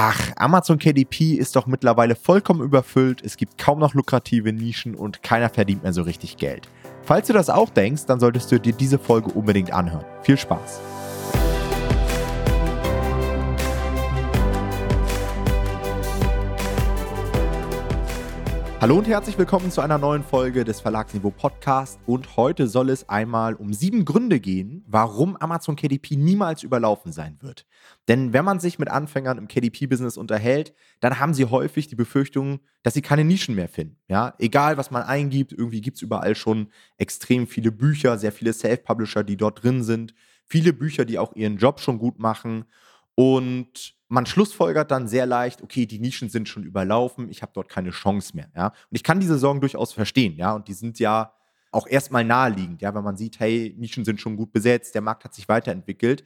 Ach, Amazon KDP ist doch mittlerweile vollkommen überfüllt, es gibt kaum noch lukrative Nischen und keiner verdient mehr so richtig Geld. Falls du das auch denkst, dann solltest du dir diese Folge unbedingt anhören. Viel Spaß! Hallo und herzlich willkommen zu einer neuen Folge des Verlagsniveau Podcast. Und heute soll es einmal um sieben Gründe gehen, warum Amazon KDP niemals überlaufen sein wird. Denn wenn man sich mit Anfängern im KDP-Business unterhält, dann haben sie häufig die Befürchtung, dass sie keine Nischen mehr finden. Ja, egal was man eingibt, irgendwie gibt es überall schon extrem viele Bücher, sehr viele Self-Publisher, die dort drin sind, viele Bücher, die auch ihren Job schon gut machen. Und man schlussfolgert dann sehr leicht, okay, die Nischen sind schon überlaufen, ich habe dort keine Chance mehr. Ja? Und ich kann diese Sorgen durchaus verstehen, ja, und die sind ja auch erstmal naheliegend, ja, wenn man sieht, hey, Nischen sind schon gut besetzt, der Markt hat sich weiterentwickelt.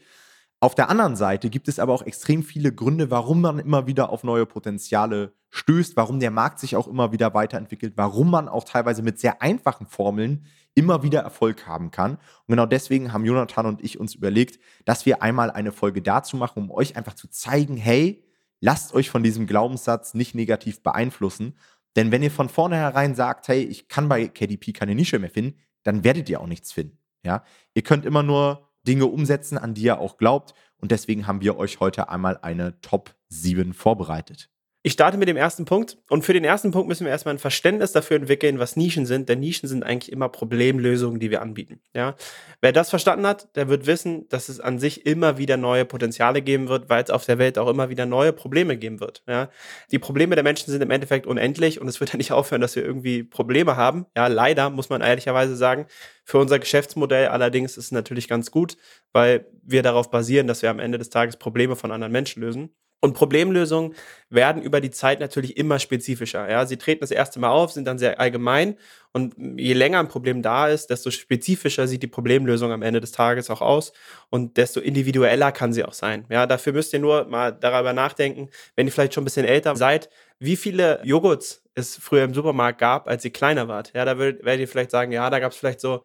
Auf der anderen Seite gibt es aber auch extrem viele Gründe, warum man immer wieder auf neue Potenziale stößt, warum der Markt sich auch immer wieder weiterentwickelt, warum man auch teilweise mit sehr einfachen Formeln immer wieder Erfolg haben kann. Und genau deswegen haben Jonathan und ich uns überlegt, dass wir einmal eine Folge dazu machen, um euch einfach zu zeigen, hey, lasst euch von diesem Glaubenssatz nicht negativ beeinflussen. Denn wenn ihr von vornherein sagt, hey, ich kann bei KDP keine Nische mehr finden, dann werdet ihr auch nichts finden. Ja? Ihr könnt immer nur Dinge umsetzen, an die ihr auch glaubt. Und deswegen haben wir euch heute einmal eine Top 7 vorbereitet. Ich starte mit dem ersten Punkt. Und für den ersten Punkt müssen wir erstmal ein Verständnis dafür entwickeln, was Nischen sind. Denn Nischen sind eigentlich immer Problemlösungen, die wir anbieten. Ja? Wer das verstanden hat, der wird wissen, dass es an sich immer wieder neue Potenziale geben wird, weil es auf der Welt auch immer wieder neue Probleme geben wird. Ja? Die Probleme der Menschen sind im Endeffekt unendlich und es wird ja nicht aufhören, dass wir irgendwie Probleme haben. Ja, leider muss man ehrlicherweise sagen. Für unser Geschäftsmodell allerdings ist es natürlich ganz gut, weil wir darauf basieren, dass wir am Ende des Tages Probleme von anderen Menschen lösen. Und Problemlösungen werden über die Zeit natürlich immer spezifischer. Ja, sie treten das erste Mal auf, sind dann sehr allgemein und je länger ein Problem da ist, desto spezifischer sieht die Problemlösung am Ende des Tages auch aus und desto individueller kann sie auch sein. Ja, dafür müsst ihr nur mal darüber nachdenken, wenn ihr vielleicht schon ein bisschen älter seid, wie viele Joghurts es früher im Supermarkt gab, als ihr kleiner wart. Ja, da werdet ihr vielleicht sagen, ja, da gab es vielleicht so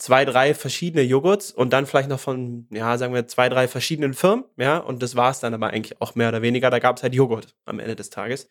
zwei, drei verschiedene Joghurts und dann vielleicht noch von, ja, sagen wir, zwei, drei verschiedenen Firmen, ja, und das war es dann aber eigentlich auch mehr oder weniger. Da gab es halt Joghurt am Ende des Tages.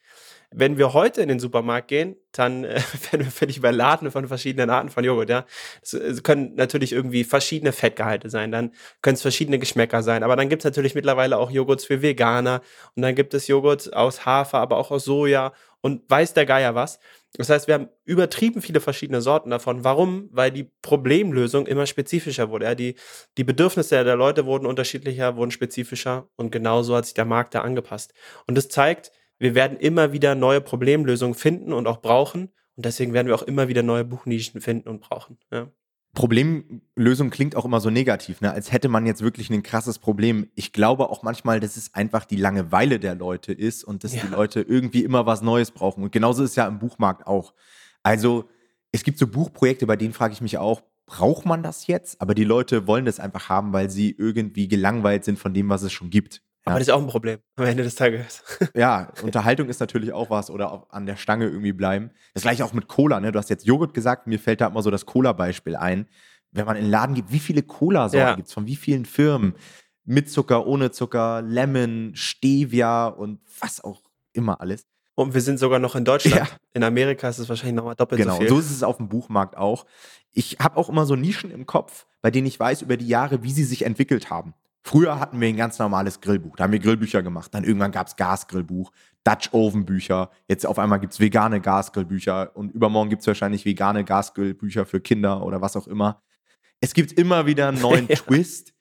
Wenn wir heute in den Supermarkt gehen, dann äh, werden wir völlig überladen von verschiedenen Arten von Joghurt, ja. Es können natürlich irgendwie verschiedene Fettgehalte sein, dann können es verschiedene Geschmäcker sein, aber dann gibt es natürlich mittlerweile auch Joghurts für Veganer und dann gibt es Joghurt aus Hafer, aber auch aus Soja und weiß der Geier was. Das heißt, wir haben übertrieben viele verschiedene Sorten davon. Warum? Weil die Problemlösung immer spezifischer wurde. Ja, die, die Bedürfnisse der Leute wurden unterschiedlicher, wurden spezifischer und genauso hat sich der Markt da angepasst. Und das zeigt, wir werden immer wieder neue Problemlösungen finden und auch brauchen. Und deswegen werden wir auch immer wieder neue Buchnischen finden und brauchen. Ja. Problemlösung klingt auch immer so negativ, ne? als hätte man jetzt wirklich ein krasses Problem. Ich glaube auch manchmal, dass es einfach die Langeweile der Leute ist und dass ja. die Leute irgendwie immer was Neues brauchen. Und genauso ist es ja im Buchmarkt auch. Also es gibt so Buchprojekte, bei denen frage ich mich auch, braucht man das jetzt? Aber die Leute wollen das einfach haben, weil sie irgendwie gelangweilt sind von dem, was es schon gibt. Ja. Aber das ist auch ein Problem am Ende des Tages. Ja, Unterhaltung ist natürlich auch was oder auch an der Stange irgendwie bleiben. Das gleiche auch mit Cola, ne? Du hast jetzt Joghurt gesagt, mir fällt da immer so das Cola-Beispiel ein. Wenn man in den Laden gibt, wie viele Cola-Sorten ja. gibt es von wie vielen Firmen? Mit Zucker, ohne Zucker, Lemon, Stevia und was auch immer alles. Und wir sind sogar noch in Deutschland. Ja. In Amerika ist es wahrscheinlich nochmal doppelt genau, so viel. Genau, so ist es auf dem Buchmarkt auch. Ich habe auch immer so Nischen im Kopf, bei denen ich weiß über die Jahre, wie sie sich entwickelt haben. Früher hatten wir ein ganz normales Grillbuch. Da haben wir Grillbücher gemacht. Dann irgendwann gab es Gasgrillbuch, Dutch Oven Bücher. Jetzt auf einmal gibt es vegane Gasgrillbücher und übermorgen gibt es wahrscheinlich vegane Gasgrillbücher für Kinder oder was auch immer. Es gibt immer wieder einen neuen ja. Twist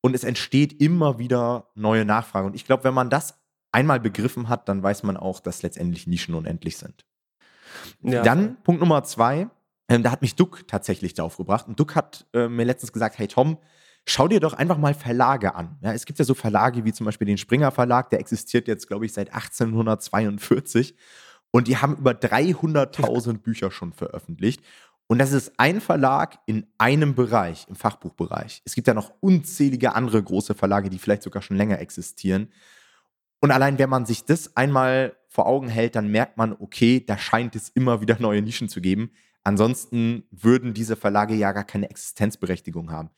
und es entsteht immer wieder neue Nachfrage. Und ich glaube, wenn man das einmal begriffen hat, dann weiß man auch, dass letztendlich Nischen unendlich sind. Ja. Dann Punkt Nummer zwei. Ähm, da hat mich Duck tatsächlich darauf gebracht. Und Duck hat äh, mir letztens gesagt: Hey Tom, schau dir doch einfach mal Verlage an. Ja, es gibt ja so Verlage wie zum Beispiel den Springer Verlag, der existiert jetzt, glaube ich, seit 1842 und die haben über 300.000 Bücher schon veröffentlicht. Und das ist ein Verlag in einem Bereich, im Fachbuchbereich. Es gibt ja noch unzählige andere große Verlage, die vielleicht sogar schon länger existieren. Und allein wenn man sich das einmal vor Augen hält, dann merkt man, okay, da scheint es immer wieder neue Nischen zu geben. Ansonsten würden diese Verlage ja gar keine Existenzberechtigung haben.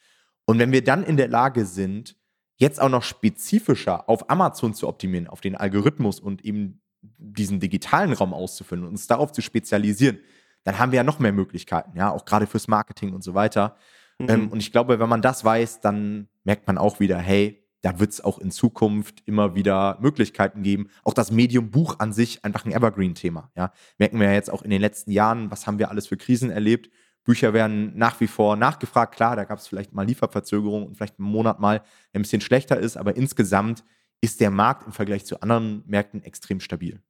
Und wenn wir dann in der Lage sind, jetzt auch noch spezifischer auf Amazon zu optimieren, auf den Algorithmus und eben diesen digitalen Raum auszufüllen und uns darauf zu spezialisieren, dann haben wir ja noch mehr Möglichkeiten, ja, auch gerade fürs Marketing und so weiter. Mhm. Ähm, und ich glaube, wenn man das weiß, dann merkt man auch wieder, hey, da wird es auch in Zukunft immer wieder Möglichkeiten geben. Auch das Medium Buch an sich einfach ein Evergreen-Thema. Ja? Merken wir ja jetzt auch in den letzten Jahren, was haben wir alles für Krisen erlebt. Bücher werden nach wie vor nachgefragt. Klar, da gab es vielleicht mal Lieferverzögerungen und vielleicht einen Monat mal, ein bisschen schlechter ist, aber insgesamt ist der Markt im Vergleich zu anderen Märkten extrem stabil.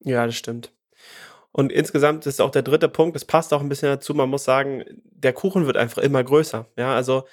Ja, das stimmt. Und insgesamt ist auch der dritte Punkt, das passt auch ein bisschen dazu, man muss sagen, der Kuchen wird einfach immer größer. Ja, also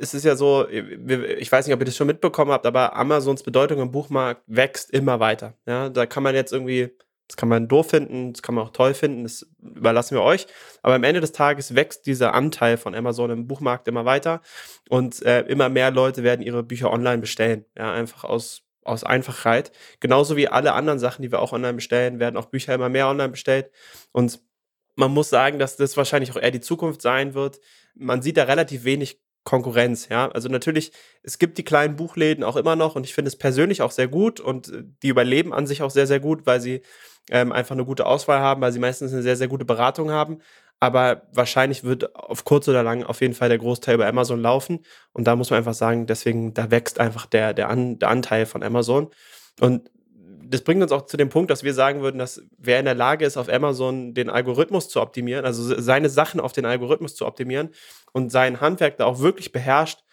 es ist ja so, ich weiß nicht, ob ihr das schon mitbekommen habt, aber Amazons Bedeutung im Buchmarkt wächst immer weiter. Ja, da kann man jetzt irgendwie, das kann man doof finden, das kann man auch toll finden, das überlassen wir euch. Aber am Ende des Tages wächst dieser Anteil von Amazon im Buchmarkt immer weiter und äh, immer mehr Leute werden ihre Bücher online bestellen. Ja, einfach aus aus Einfachheit. Genauso wie alle anderen Sachen, die wir auch online bestellen, werden auch Bücher immer mehr online bestellt. Und man muss sagen, dass das wahrscheinlich auch eher die Zukunft sein wird. Man sieht da relativ wenig Konkurrenz, ja. Also natürlich, es gibt die kleinen Buchläden auch immer noch und ich finde es persönlich auch sehr gut und äh, die überleben an sich auch sehr, sehr gut, weil sie ähm, einfach eine gute Auswahl haben, weil sie meistens eine sehr, sehr gute Beratung haben. Aber wahrscheinlich wird auf kurz oder lang auf jeden Fall der Großteil über Amazon laufen. Und da muss man einfach sagen, deswegen, da wächst einfach der, der, An, der Anteil von Amazon. Und das bringt uns auch zu dem Punkt, dass wir sagen würden, dass wer in der Lage ist, auf Amazon den Algorithmus zu optimieren, also seine Sachen auf den Algorithmus zu optimieren und sein Handwerk da auch wirklich beherrscht,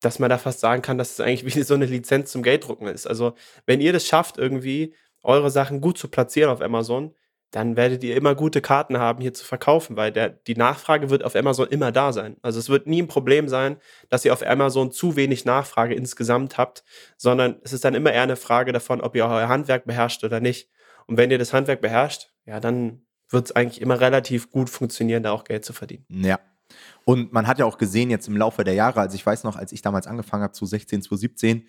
dass man da fast sagen kann, dass es eigentlich wie so eine Lizenz zum Gelddrucken ist. Also wenn ihr das schafft, irgendwie eure Sachen gut zu platzieren auf Amazon, dann werdet ihr immer gute Karten haben, hier zu verkaufen, weil der, die Nachfrage wird auf Amazon immer da sein. Also es wird nie ein Problem sein, dass ihr auf Amazon zu wenig Nachfrage insgesamt habt, sondern es ist dann immer eher eine Frage davon, ob ihr euer Handwerk beherrscht oder nicht. Und wenn ihr das Handwerk beherrscht, ja, dann wird es eigentlich immer relativ gut funktionieren, da auch Geld zu verdienen. Ja. Und man hat ja auch gesehen jetzt im Laufe der Jahre, also ich weiß noch, als ich damals angefangen habe, zu 16, 2017,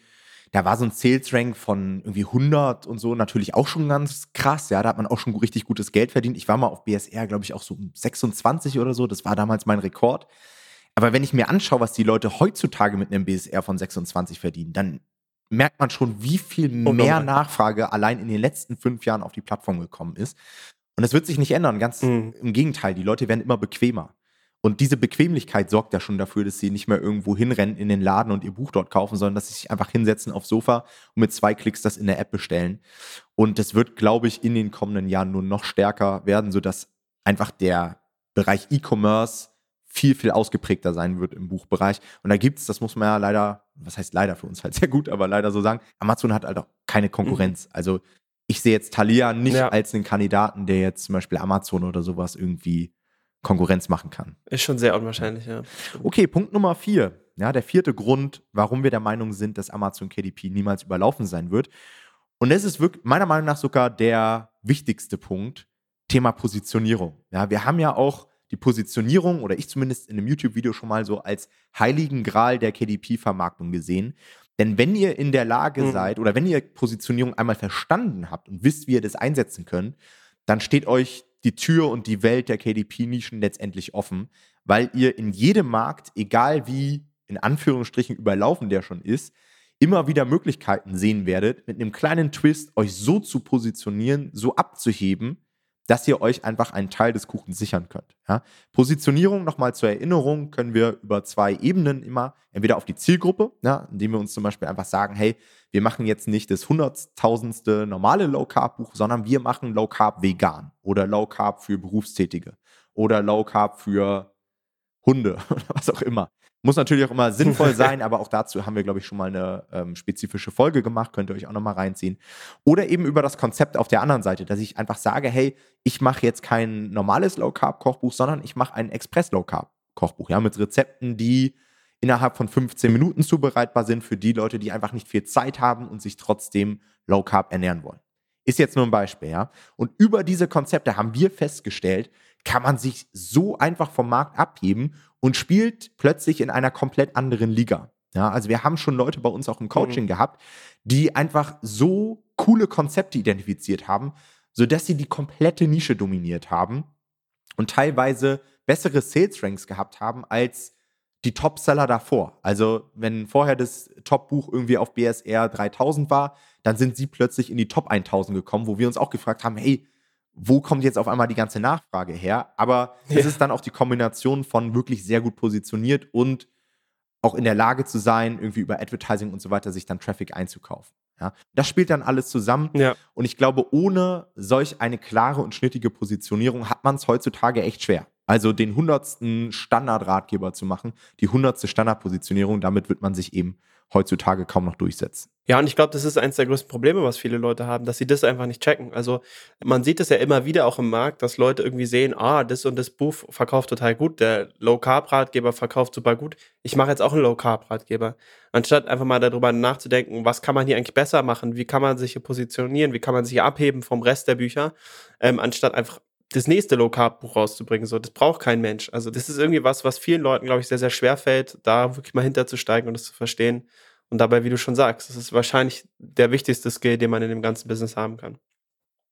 da war so ein Sales Rank von irgendwie 100 und so natürlich auch schon ganz krass. Ja, da hat man auch schon richtig gutes Geld verdient. Ich war mal auf BSR, glaube ich, auch so 26 oder so. Das war damals mein Rekord. Aber wenn ich mir anschaue, was die Leute heutzutage mit einem BSR von 26 verdienen, dann merkt man schon, wie viel mehr Nachfrage allein in den letzten fünf Jahren auf die Plattform gekommen ist. Und das wird sich nicht ändern. Ganz mhm. im Gegenteil, die Leute werden immer bequemer. Und diese Bequemlichkeit sorgt ja schon dafür, dass sie nicht mehr irgendwo hinrennen in den Laden und ihr Buch dort kaufen, sondern dass sie sich einfach hinsetzen aufs Sofa und mit zwei Klicks das in der App bestellen. Und das wird, glaube ich, in den kommenden Jahren nur noch stärker werden, sodass einfach der Bereich E-Commerce viel, viel ausgeprägter sein wird im Buchbereich. Und da gibt es, das muss man ja leider, was heißt leider für uns halt sehr gut, aber leider so sagen, Amazon hat halt auch keine Konkurrenz. Mhm. Also ich sehe jetzt Thalia nicht ja. als einen Kandidaten, der jetzt zum Beispiel Amazon oder sowas irgendwie Konkurrenz machen kann. Ist schon sehr unwahrscheinlich, ja. Okay, Punkt Nummer vier. Ja, der vierte Grund, warum wir der Meinung sind, dass Amazon KDP niemals überlaufen sein wird. Und das ist wirklich meiner Meinung nach sogar der wichtigste Punkt, Thema Positionierung. Ja, wir haben ja auch die Positionierung, oder ich zumindest in einem YouTube-Video schon mal so als heiligen Gral der KDP-Vermarktung gesehen. Denn wenn ihr in der Lage mhm. seid oder wenn ihr Positionierung einmal verstanden habt und wisst, wie ihr das einsetzen könnt, dann steht euch die Tür und die Welt der KDP-Nischen letztendlich offen, weil ihr in jedem Markt, egal wie in Anführungsstrichen überlaufen der schon ist, immer wieder Möglichkeiten sehen werdet, mit einem kleinen Twist euch so zu positionieren, so abzuheben, dass ihr euch einfach einen Teil des Kuchens sichern könnt. Ja? Positionierung, nochmal zur Erinnerung, können wir über zwei Ebenen immer, entweder auf die Zielgruppe, ja, indem wir uns zum Beispiel einfach sagen, hey, wir machen jetzt nicht das hunderttausendste normale Low Carb Buch, sondern wir machen Low Carb vegan oder Low Carb für Berufstätige oder Low Carb für Hunde oder was auch immer. Muss natürlich auch immer sinnvoll sein, aber auch dazu haben wir, glaube ich, schon mal eine ähm, spezifische Folge gemacht, könnt ihr euch auch nochmal reinziehen. Oder eben über das Konzept auf der anderen Seite, dass ich einfach sage, hey, ich mache jetzt kein normales Low-Carb-Kochbuch, sondern ich mache ein Express-Low-Carb-Kochbuch, ja, mit Rezepten, die innerhalb von 15 Minuten zubereitbar sind für die Leute, die einfach nicht viel Zeit haben und sich trotzdem Low-Carb ernähren wollen. Ist jetzt nur ein Beispiel, ja. Und über diese Konzepte haben wir festgestellt, kann man sich so einfach vom Markt abheben und spielt plötzlich in einer komplett anderen Liga. Ja, also wir haben schon Leute bei uns auch im Coaching mhm. gehabt, die einfach so coole Konzepte identifiziert haben, sodass sie die komplette Nische dominiert haben und teilweise bessere Sales Ranks gehabt haben als die Topseller davor. Also, wenn vorher das Top-Buch irgendwie auf BSR 3000 war, dann sind sie plötzlich in die Top 1000 gekommen, wo wir uns auch gefragt haben, hey, wo kommt jetzt auf einmal die ganze Nachfrage her? Aber ja. es ist dann auch die Kombination von wirklich sehr gut positioniert und auch in der Lage zu sein, irgendwie über Advertising und so weiter sich dann Traffic einzukaufen. Ja, das spielt dann alles zusammen. Ja. Und ich glaube, ohne solch eine klare und schnittige Positionierung hat man es heutzutage echt schwer. Also den hundertsten Standardratgeber zu machen, die hundertste Standardpositionierung, damit wird man sich eben heutzutage kaum noch durchsetzen. Ja, und ich glaube, das ist eines der größten Probleme, was viele Leute haben, dass sie das einfach nicht checken. Also man sieht es ja immer wieder auch im Markt, dass Leute irgendwie sehen, ah, das und das Buch verkauft total gut, der Low-Carb-Ratgeber verkauft super gut. Ich mache jetzt auch einen Low-Carb-Ratgeber. Anstatt einfach mal darüber nachzudenken, was kann man hier eigentlich besser machen, wie kann man sich hier positionieren, wie kann man sich hier abheben vom Rest der Bücher, ähm, anstatt einfach das nächste Low-Carb-Buch rauszubringen. So, das braucht kein Mensch. Also, das ist irgendwie was, was vielen Leuten, glaube ich, sehr, sehr schwer fällt, da wirklich mal hinterzusteigen und das zu verstehen. Und dabei, wie du schon sagst, das ist wahrscheinlich der wichtigste Skill, den man in dem ganzen Business haben kann.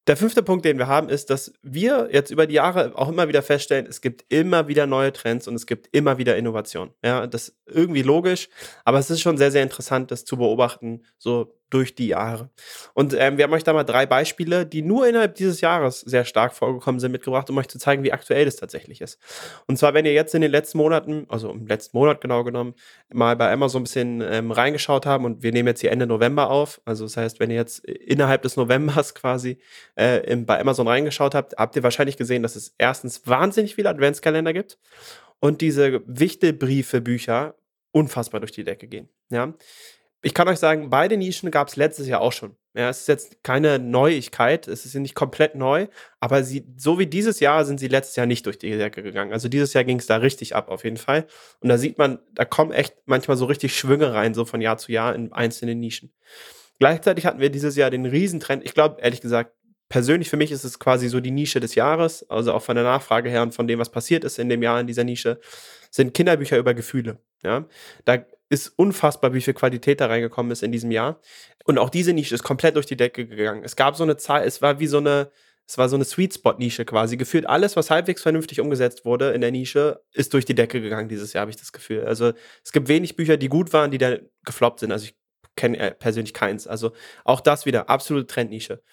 Der fünfte Punkt, den wir haben, ist, dass wir jetzt über die Jahre auch immer wieder feststellen, es gibt immer wieder neue Trends und es gibt immer wieder Innovation. Ja, das ist irgendwie logisch, aber es ist schon sehr, sehr interessant, das zu beobachten, so durch die Jahre. Und ähm, wir haben euch da mal drei Beispiele, die nur innerhalb dieses Jahres sehr stark vorgekommen sind, mitgebracht, um euch zu zeigen, wie aktuell das tatsächlich ist. Und zwar, wenn ihr jetzt in den letzten Monaten, also im letzten Monat genau genommen, mal bei Amazon ein bisschen ähm, reingeschaut haben und wir nehmen jetzt hier Ende November auf, also das heißt, wenn ihr jetzt innerhalb des Novembers quasi äh, im, bei Amazon reingeschaut habt, habt ihr wahrscheinlich gesehen, dass es erstens wahnsinnig viele Adventskalender gibt und diese Wichtelbriefe, Bücher unfassbar durch die Decke gehen. Ja, ich kann euch sagen, beide Nischen gab es letztes Jahr auch schon. Ja, es ist jetzt keine Neuigkeit, es ist nicht komplett neu, aber sie, so wie dieses Jahr sind sie letztes Jahr nicht durch die Decke gegangen. Also dieses Jahr ging es da richtig ab, auf jeden Fall. Und da sieht man, da kommen echt manchmal so richtig Schwünge rein, so von Jahr zu Jahr in einzelne Nischen. Gleichzeitig hatten wir dieses Jahr den Riesentrend. Ich glaube, ehrlich gesagt, persönlich für mich ist es quasi so die Nische des Jahres, also auch von der Nachfrage her und von dem, was passiert ist in dem Jahr in dieser Nische, sind Kinderbücher über Gefühle. Ja, da ist unfassbar, wie viel Qualität da reingekommen ist in diesem Jahr. Und auch diese Nische ist komplett durch die Decke gegangen. Es gab so eine Zahl, es war wie so eine, es war so eine Sweet Spot Nische quasi. Gefühlt alles, was halbwegs vernünftig umgesetzt wurde in der Nische, ist durch die Decke gegangen dieses Jahr, habe ich das Gefühl. Also es gibt wenig Bücher, die gut waren, die da gefloppt sind. Also ich kenne äh, persönlich keins. Also auch das wieder absolute Trendnische.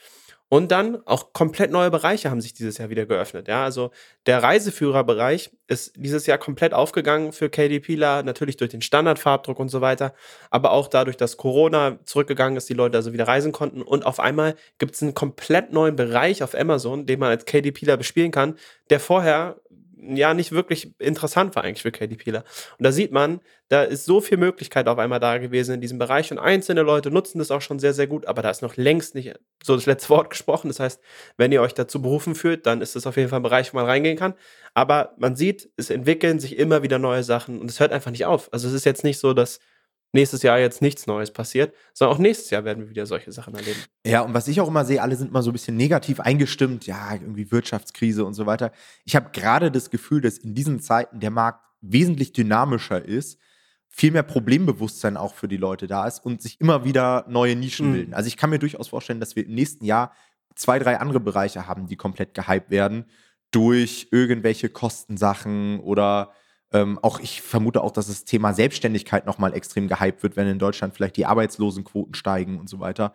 Und dann auch komplett neue Bereiche haben sich dieses Jahr wieder geöffnet. Ja, also der Reiseführerbereich ist dieses Jahr komplett aufgegangen für KDPler, natürlich durch den Standardfarbdruck und so weiter, aber auch dadurch, dass Corona zurückgegangen ist, die Leute also wieder reisen konnten. Und auf einmal gibt es einen komplett neuen Bereich auf Amazon, den man als KDPler bespielen kann, der vorher ja nicht wirklich interessant war eigentlich für KDPler. Und da sieht man, da ist so viel Möglichkeit auf einmal da gewesen in diesem Bereich und einzelne Leute nutzen das auch schon sehr, sehr gut, aber da ist noch längst nicht so das letzte Wort gesprochen. Das heißt, wenn ihr euch dazu berufen fühlt, dann ist das auf jeden Fall ein Bereich, wo man reingehen kann. Aber man sieht, es entwickeln sich immer wieder neue Sachen und es hört einfach nicht auf. Also es ist jetzt nicht so, dass nächstes Jahr jetzt nichts Neues passiert, sondern auch nächstes Jahr werden wir wieder solche Sachen erleben. Ja, und was ich auch immer sehe, alle sind mal so ein bisschen negativ eingestimmt, ja, irgendwie Wirtschaftskrise und so weiter. Ich habe gerade das Gefühl, dass in diesen Zeiten der Markt wesentlich dynamischer ist, viel mehr Problembewusstsein auch für die Leute da ist und sich immer wieder neue Nischen mhm. bilden. Also ich kann mir durchaus vorstellen, dass wir im nächsten Jahr zwei, drei andere Bereiche haben, die komplett gehypt werden durch irgendwelche Kostensachen oder ähm, auch ich vermute auch, dass das Thema Selbstständigkeit nochmal extrem gehypt wird, wenn in Deutschland vielleicht die Arbeitslosenquoten steigen und so weiter.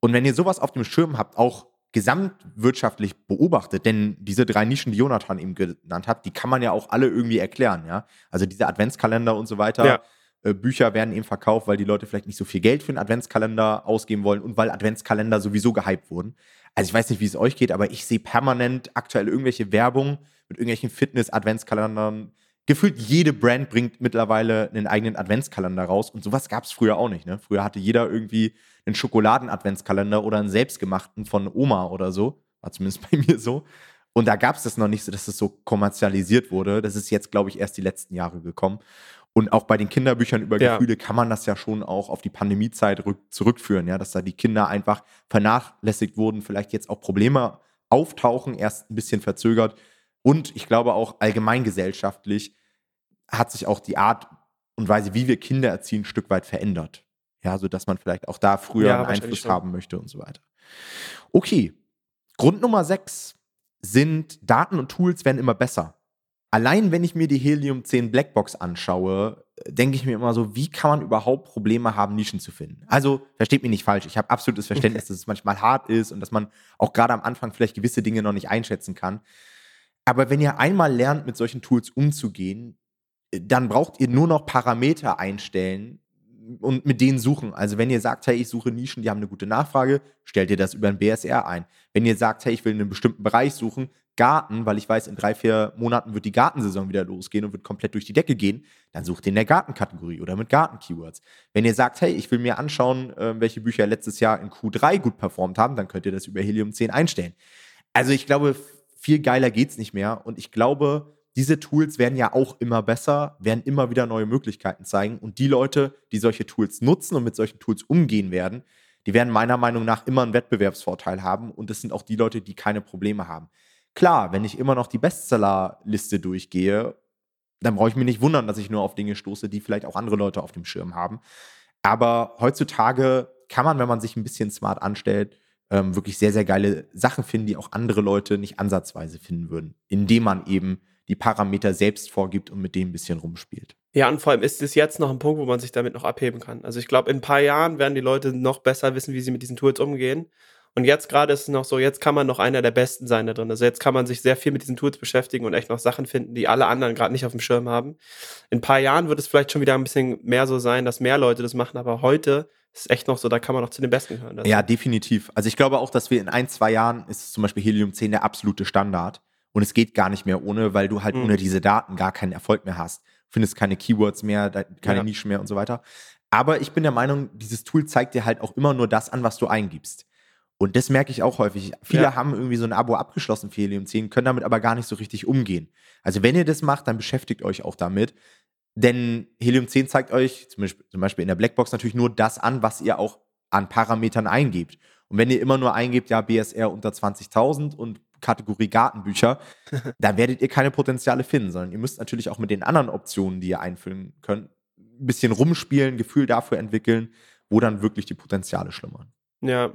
Und wenn ihr sowas auf dem Schirm habt, auch gesamtwirtschaftlich beobachtet, denn diese drei Nischen, die Jonathan eben genannt hat, die kann man ja auch alle irgendwie erklären, ja. Also diese Adventskalender und so weiter. Ja. Äh, Bücher werden eben verkauft, weil die Leute vielleicht nicht so viel Geld für einen Adventskalender ausgeben wollen und weil Adventskalender sowieso gehypt wurden. Also ich weiß nicht, wie es euch geht, aber ich sehe permanent aktuell irgendwelche Werbung mit irgendwelchen Fitness-Adventskalendern, gefühlt jede Brand bringt mittlerweile einen eigenen Adventskalender raus und sowas gab es früher auch nicht. Ne? Früher hatte jeder irgendwie einen Schokoladen-Adventskalender oder einen selbstgemachten von Oma oder so. War zumindest bei mir so. Und da gab es das noch nicht so, dass es so kommerzialisiert wurde. Das ist jetzt, glaube ich, erst die letzten Jahre gekommen. Und auch bei den Kinderbüchern über ja. Gefühle kann man das ja schon auch auf die Pandemiezeit zurückführen, ja, dass da die Kinder einfach vernachlässigt wurden, vielleicht jetzt auch Probleme auftauchen, erst ein bisschen verzögert. Und ich glaube auch allgemeingesellschaftlich hat sich auch die Art und Weise, wie wir Kinder erziehen, ein Stück weit verändert. Ja, sodass man vielleicht auch da früher ja, einen Einfluss schon. haben möchte und so weiter. Okay. Grund Nummer sechs sind Daten und Tools werden immer besser. allein wenn ich mir die Helium 10 Blackbox anschaue, denke ich mir immer so, wie kann man überhaupt Probleme haben, Nischen zu finden? Also, versteht mich nicht falsch, ich habe absolutes Verständnis, dass es manchmal hart ist und dass man auch gerade am Anfang vielleicht gewisse Dinge noch nicht einschätzen kann. Aber wenn ihr einmal lernt, mit solchen Tools umzugehen, dann braucht ihr nur noch Parameter einstellen und mit denen suchen. Also wenn ihr sagt, hey, ich suche Nischen, die haben eine gute Nachfrage, stellt ihr das über ein BSR ein. Wenn ihr sagt, hey, ich will in einem bestimmten Bereich suchen, Garten, weil ich weiß, in drei, vier Monaten wird die Gartensaison wieder losgehen und wird komplett durch die Decke gehen, dann sucht ihr in der Gartenkategorie oder mit Garten-Keywords. Wenn ihr sagt, hey, ich will mir anschauen, äh, welche Bücher letztes Jahr in Q3 gut performt haben, dann könnt ihr das über Helium 10 einstellen. Also ich glaube, viel geiler geht's nicht mehr und ich glaube, diese Tools werden ja auch immer besser, werden immer wieder neue Möglichkeiten zeigen und die Leute, die solche Tools nutzen und mit solchen Tools umgehen werden, die werden meiner Meinung nach immer einen Wettbewerbsvorteil haben und das sind auch die Leute, die keine Probleme haben. Klar, wenn ich immer noch die Bestsellerliste durchgehe, dann brauche ich mich nicht wundern, dass ich nur auf Dinge stoße, die vielleicht auch andere Leute auf dem Schirm haben. Aber heutzutage kann man, wenn man sich ein bisschen smart anstellt, ähm, wirklich sehr, sehr geile Sachen finden, die auch andere Leute nicht ansatzweise finden würden, indem man eben die Parameter selbst vorgibt und mit denen ein bisschen rumspielt. Ja, und vor allem ist es jetzt noch ein Punkt, wo man sich damit noch abheben kann. Also ich glaube, in ein paar Jahren werden die Leute noch besser wissen, wie sie mit diesen Tools umgehen. Und jetzt gerade ist es noch so, jetzt kann man noch einer der Besten sein da drin. Also jetzt kann man sich sehr viel mit diesen Tools beschäftigen und echt noch Sachen finden, die alle anderen gerade nicht auf dem Schirm haben. In ein paar Jahren wird es vielleicht schon wieder ein bisschen mehr so sein, dass mehr Leute das machen, aber heute ist echt noch so, da kann man noch zu den Besten hören. Ja, definitiv. Also ich glaube auch, dass wir in ein, zwei Jahren ist zum Beispiel Helium 10 der absolute Standard. Und es geht gar nicht mehr ohne, weil du halt mhm. ohne diese Daten gar keinen Erfolg mehr hast. Findest keine Keywords mehr, keine ja. Nischen mehr und so weiter. Aber ich bin der Meinung, dieses Tool zeigt dir halt auch immer nur das an, was du eingibst. Und das merke ich auch häufig. Viele ja. haben irgendwie so ein Abo abgeschlossen für Helium 10, können damit aber gar nicht so richtig umgehen. Also wenn ihr das macht, dann beschäftigt euch auch damit. Denn Helium 10 zeigt euch zum Beispiel, zum Beispiel in der Blackbox natürlich nur das an, was ihr auch an Parametern eingebt. Und wenn ihr immer nur eingebt, ja, BSR unter 20.000 und Kategorie Gartenbücher, dann werdet ihr keine Potenziale finden, sondern ihr müsst natürlich auch mit den anderen Optionen, die ihr einfüllen könnt, ein bisschen rumspielen, Gefühl dafür entwickeln, wo dann wirklich die Potenziale schlummern. Ja,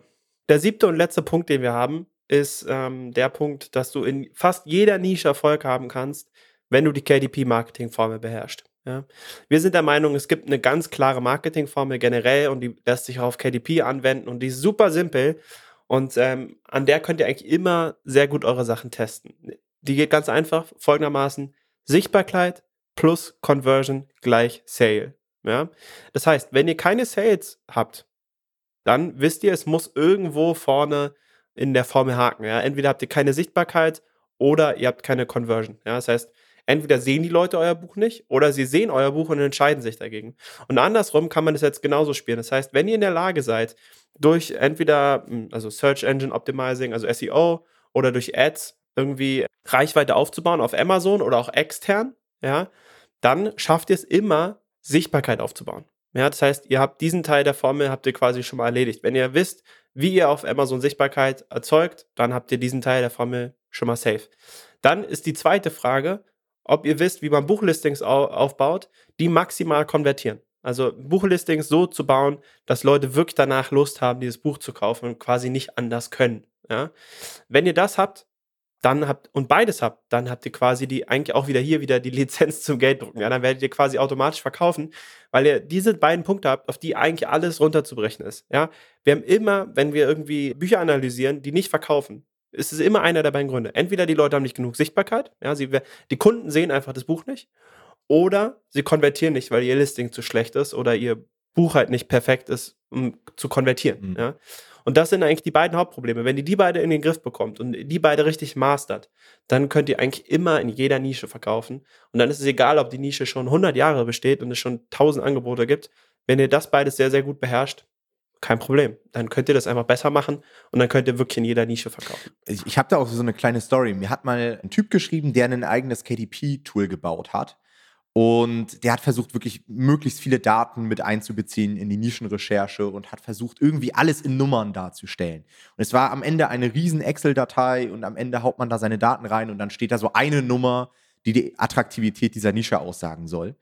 der siebte und letzte Punkt, den wir haben, ist ähm, der Punkt, dass du in fast jeder Nische Erfolg haben kannst, wenn du die KDP-Marketing-Formel beherrschst. Ja. Wir sind der Meinung, es gibt eine ganz klare Marketingformel generell und die lässt sich auch auf KDP anwenden und die ist super simpel und ähm, an der könnt ihr eigentlich immer sehr gut eure Sachen testen. Die geht ganz einfach folgendermaßen: Sichtbarkeit plus Conversion gleich Sale. Ja? Das heißt, wenn ihr keine Sales habt, dann wisst ihr, es muss irgendwo vorne in der Formel haken. Ja? Entweder habt ihr keine Sichtbarkeit oder ihr habt keine Conversion. Ja? Das heißt, entweder sehen die Leute euer Buch nicht oder sie sehen euer Buch und entscheiden sich dagegen. Und andersrum kann man das jetzt genauso spielen. Das heißt, wenn ihr in der Lage seid, durch entweder hm, also Search Engine Optimizing, also SEO oder durch Ads irgendwie Reichweite aufzubauen auf Amazon oder auch extern, ja, dann schafft ihr es immer, Sichtbarkeit aufzubauen. Ja, das heißt, ihr habt diesen Teil der Formel habt ihr quasi schon mal erledigt. Wenn ihr wisst, wie ihr auf Amazon Sichtbarkeit erzeugt, dann habt ihr diesen Teil der Formel schon mal safe. Dann ist die zweite Frage, ob ihr wisst, wie man Buchlistings aufbaut, die maximal konvertieren. Also Buchlistings so zu bauen, dass Leute wirklich danach Lust haben, dieses Buch zu kaufen und quasi nicht anders können. Ja? Wenn ihr das habt, dann habt und beides habt, dann habt ihr quasi die eigentlich auch wieder hier wieder die Lizenz zum Geld drucken. Ja, dann werdet ihr quasi automatisch verkaufen, weil ihr diese beiden Punkte habt, auf die eigentlich alles runterzubrechen ist. Ja, wir haben immer, wenn wir irgendwie Bücher analysieren, die nicht verkaufen, ist es immer einer der beiden Gründe. Entweder die Leute haben nicht genug Sichtbarkeit, ja, sie, die Kunden sehen einfach das Buch nicht, oder sie konvertieren nicht, weil ihr Listing zu schlecht ist oder ihr Buch halt nicht perfekt ist, um zu konvertieren. Mhm. Ja. Und das sind eigentlich die beiden Hauptprobleme. Wenn ihr die beide in den Griff bekommt und die beide richtig mastert, dann könnt ihr eigentlich immer in jeder Nische verkaufen. Und dann ist es egal, ob die Nische schon 100 Jahre besteht und es schon 1000 Angebote gibt. Wenn ihr das beides sehr, sehr gut beherrscht, kein Problem. Dann könnt ihr das einfach besser machen und dann könnt ihr wirklich in jeder Nische verkaufen. Ich, ich habe da auch so eine kleine Story. Mir hat mal ein Typ geschrieben, der ein eigenes KDP-Tool gebaut hat. Und der hat versucht, wirklich möglichst viele Daten mit einzubeziehen in die Nischenrecherche und hat versucht, irgendwie alles in Nummern darzustellen. Und es war am Ende eine riesen Excel-Datei und am Ende haut man da seine Daten rein und dann steht da so eine Nummer, die die Attraktivität dieser Nische aussagen soll.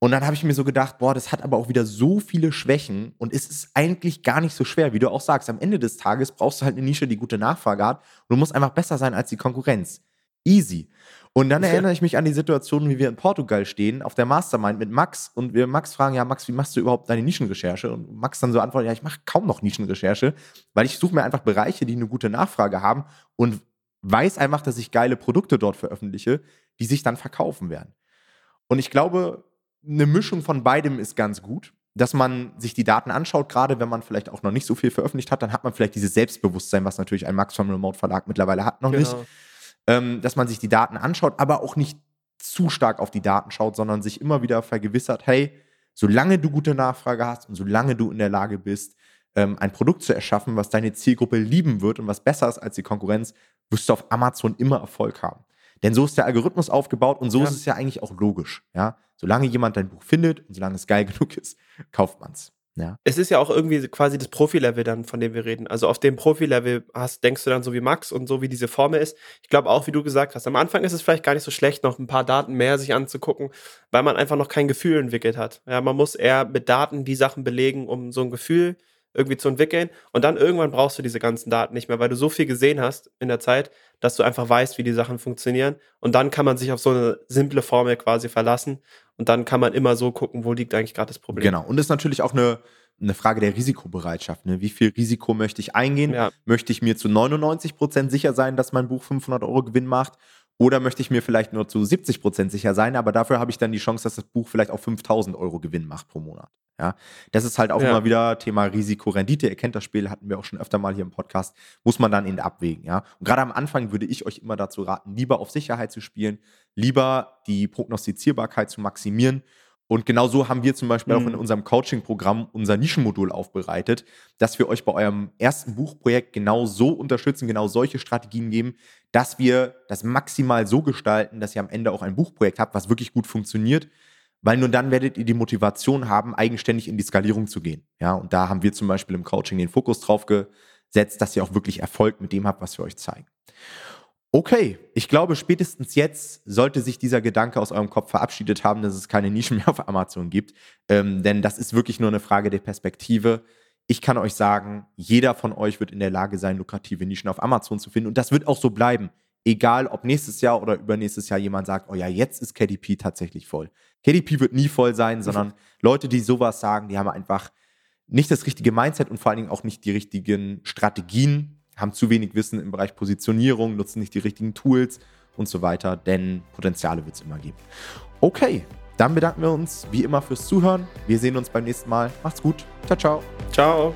Und dann habe ich mir so gedacht, boah, das hat aber auch wieder so viele Schwächen und es ist eigentlich gar nicht so schwer, wie du auch sagst. Am Ende des Tages brauchst du halt eine Nische, die gute Nachfrage hat und du musst einfach besser sein als die Konkurrenz Easy. Und dann erinnere ich mich an die Situation, wie wir in Portugal stehen, auf der Mastermind mit Max und wir Max fragen, ja Max, wie machst du überhaupt deine Nischenrecherche? Und Max dann so antwortet, ja, ich mache kaum noch Nischenrecherche, weil ich suche mir einfach Bereiche, die eine gute Nachfrage haben und weiß einfach, dass ich geile Produkte dort veröffentliche, die sich dann verkaufen werden. Und ich glaube, eine Mischung von beidem ist ganz gut, dass man sich die Daten anschaut, gerade wenn man vielleicht auch noch nicht so viel veröffentlicht hat, dann hat man vielleicht dieses Selbstbewusstsein, was natürlich ein Max vom Remote Verlag mittlerweile hat, noch genau. nicht. Ähm, dass man sich die Daten anschaut, aber auch nicht zu stark auf die Daten schaut, sondern sich immer wieder vergewissert, hey, solange du gute Nachfrage hast und solange du in der Lage bist, ähm, ein Produkt zu erschaffen, was deine Zielgruppe lieben wird und was besser ist als die Konkurrenz, wirst du auf Amazon immer Erfolg haben. Denn so ist der Algorithmus aufgebaut und so ja. ist es ja eigentlich auch logisch. Ja? Solange jemand dein Buch findet und solange es geil genug ist, kauft man es. Ja. Es ist ja auch irgendwie quasi das Profi-Level dann, von dem wir reden. Also auf dem Profi-Level hast, denkst du dann so wie Max und so wie diese Formel ist. Ich glaube auch, wie du gesagt hast, am Anfang ist es vielleicht gar nicht so schlecht, noch ein paar Daten mehr sich anzugucken, weil man einfach noch kein Gefühl entwickelt hat. Ja, man muss eher mit Daten die Sachen belegen, um so ein Gefühl irgendwie zu entwickeln. Und dann irgendwann brauchst du diese ganzen Daten nicht mehr, weil du so viel gesehen hast in der Zeit, dass du einfach weißt, wie die Sachen funktionieren. Und dann kann man sich auf so eine simple Formel quasi verlassen. Und dann kann man immer so gucken, wo liegt eigentlich gerade das Problem. Genau. Und das ist natürlich auch eine, eine Frage der Risikobereitschaft. Ne? Wie viel Risiko möchte ich eingehen? Ja. Möchte ich mir zu 99 Prozent sicher sein, dass mein Buch 500 Euro Gewinn macht? Oder möchte ich mir vielleicht nur zu 70 Prozent sicher sein, aber dafür habe ich dann die Chance, dass das Buch vielleicht auch 5000 Euro Gewinn macht pro Monat. Ja, das ist halt auch ja. immer wieder Thema Risiko-Rendite. Ihr kennt das Spiel, hatten wir auch schon öfter mal hier im Podcast. Muss man dann eben abwägen. Ja, und gerade am Anfang würde ich euch immer dazu raten, lieber auf Sicherheit zu spielen, lieber die Prognostizierbarkeit zu maximieren und genau so haben wir zum Beispiel mhm. auch in mhm. unserem Coaching-Programm unser Nischenmodul aufbereitet, dass wir euch bei eurem ersten Buchprojekt genau so unterstützen, genau solche Strategien geben, dass wir das maximal so gestalten, dass ihr am Ende auch ein Buchprojekt habt, was wirklich gut funktioniert, weil nur dann werdet ihr die Motivation haben, eigenständig in die Skalierung zu gehen. Ja, und da haben wir zum Beispiel im Coaching den Fokus drauf gesetzt, dass ihr auch wirklich Erfolg mit dem habt, was wir euch zeigen. Okay, ich glaube, spätestens jetzt sollte sich dieser Gedanke aus eurem Kopf verabschiedet haben, dass es keine Nischen mehr auf Amazon gibt. Ähm, denn das ist wirklich nur eine Frage der Perspektive. Ich kann euch sagen, jeder von euch wird in der Lage sein, lukrative Nischen auf Amazon zu finden. Und das wird auch so bleiben. Egal, ob nächstes Jahr oder übernächstes Jahr jemand sagt, oh ja, jetzt ist KDP tatsächlich voll. KDP wird nie voll sein, sondern Leute, die sowas sagen, die haben einfach nicht das richtige Mindset und vor allen Dingen auch nicht die richtigen Strategien, haben zu wenig Wissen im Bereich Positionierung, nutzen nicht die richtigen Tools und so weiter, denn Potenziale wird es immer geben. Okay, dann bedanken wir uns wie immer fürs Zuhören. Wir sehen uns beim nächsten Mal. Macht's gut. Ciao, ciao. Ciao.